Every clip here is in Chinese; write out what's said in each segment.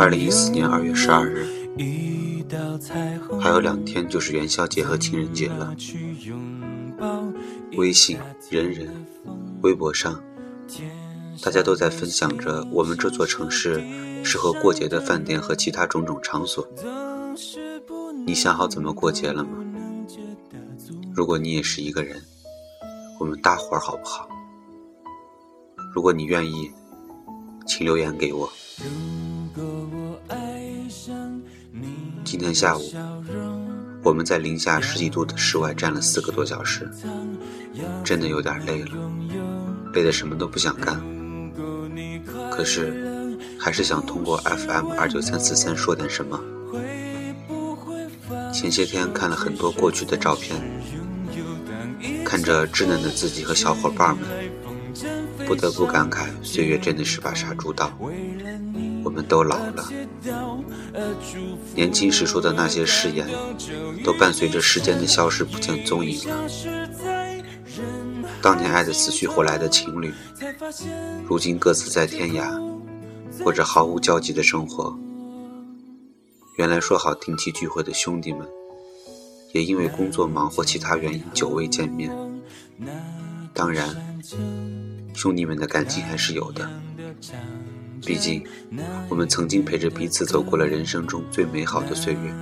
二零一四年二月十二日，还有两天就是元宵节和情人节了。微信、人人、微博上，大家都在分享着我们这座城市适合过节的饭店和其他种种场所。你想好怎么过节了吗？如果你也是一个人，我们搭伙儿好不好？如果你愿意，请留言给我。今天下午，我们在零下十几度的室外站了四个多小时，真的有点累了，累得什么都不想干。可是，还是想通过 FM 二九三四三说点什么。前些天看了很多过去的照片，看着稚嫩的自己和小伙伴们，不得不感慨，岁月真的是把杀猪刀。我们都老了，年轻时说的那些誓言，都伴随着时间的消失不见踪影了。当年爱得死去活来的情侣，如今各自在天涯，过着毫无交集的生活。原来说好定期聚会的兄弟们，也因为工作忙或其他原因久未见面。当然，兄弟们的感情还是有的。毕竟，我们曾经陪着彼此走过了人生中最美好的岁月。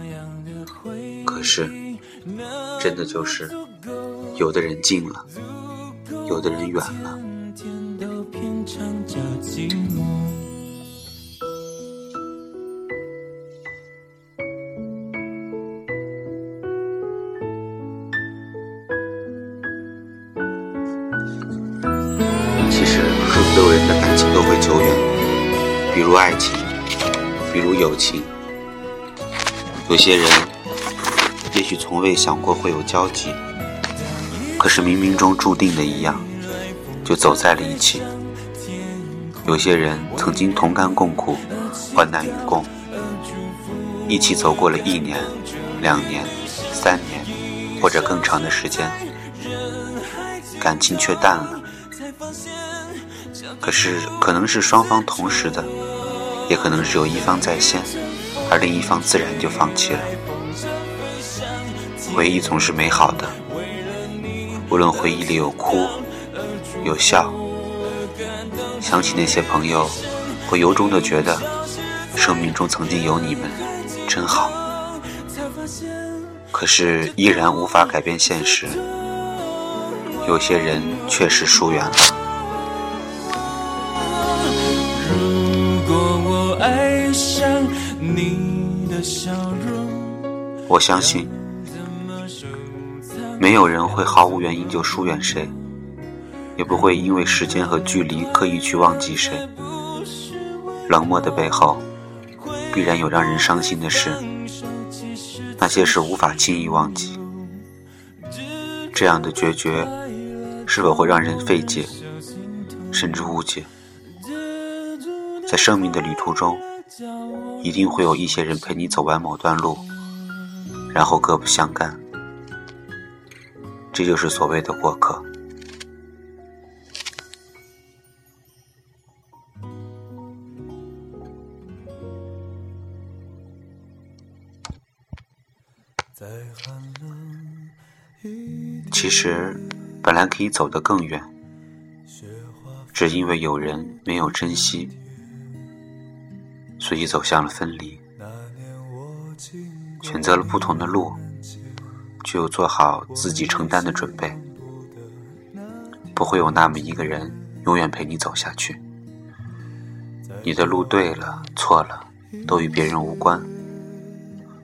可是，真的就是，有的人近了，有的人远了。其实，不是所有人的感情都会久远。比如爱情，比如友情，有些人也许从未想过会有交集，可是冥冥中注定的一样，就走在了一起。有些人曾经同甘共苦，患难与共，一起走过了一年、两年、三年，或者更长的时间，感情却淡了。可是可能是双方同时的。也可能是有一方在先，而另一方自然就放弃了。回忆总是美好的，无论回忆里有哭有笑，想起那些朋友，会由衷的觉得，生命中曾经有你们，真好。可是依然无法改变现实，有些人确实疏远了。我相信，没有人会毫无原因就疏远谁，也不会因为时间和距离刻意去忘记谁。冷漠的背后，必然有让人伤心的事，那些事无法轻易忘记。这样的决绝，是否会让人费解，甚至误解？在生命的旅途中。一定会有一些人陪你走完某段路，然后各不相干。这就是所谓的过客。其实，本来可以走得更远，只因为有人没有珍惜。所以走向了分离，选择了不同的路，就做好自己承担的准备。不会有那么一个人永远陪你走下去。你的路对了错了，都与别人无关。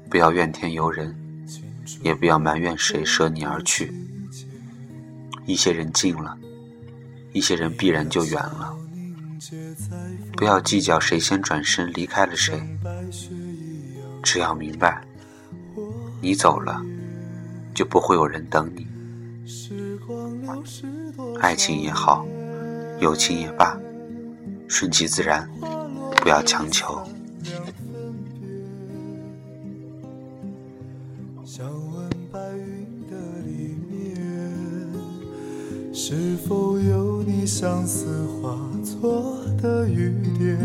不要怨天尤人，也不要埋怨谁舍你而去。一些人近了，一些人必然就远了。不要计较谁先转身离开了谁，只要明白，你走了，就不会有人等你。爱情也好，友情也罢，顺其自然，不要强求。是否有你相思化作的雨点？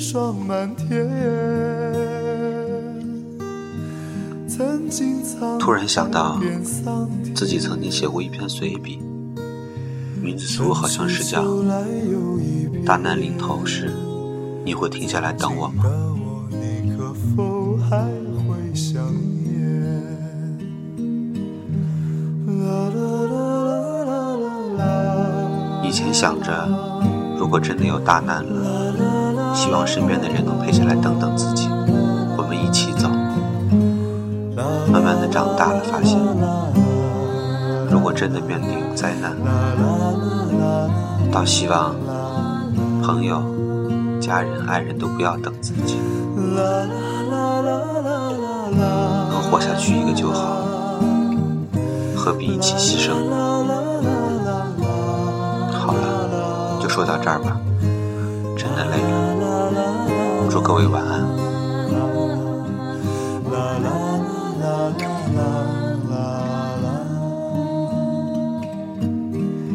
霜满天。突然想到，自己曾经写过一篇随笔，名字似乎好像是叫《大难临头时，你会停下来等我吗》。以前想着，如果真的有大难了，希望身边的人能陪下来等等自己，我们一起走。慢慢的长大了，发现如果真的面临灾难，倒希望朋友、家人、爱人都不要等自己，能活下去一个就好，何必一起牺牲呢？说到这儿吧，真的累了。祝各位晚安。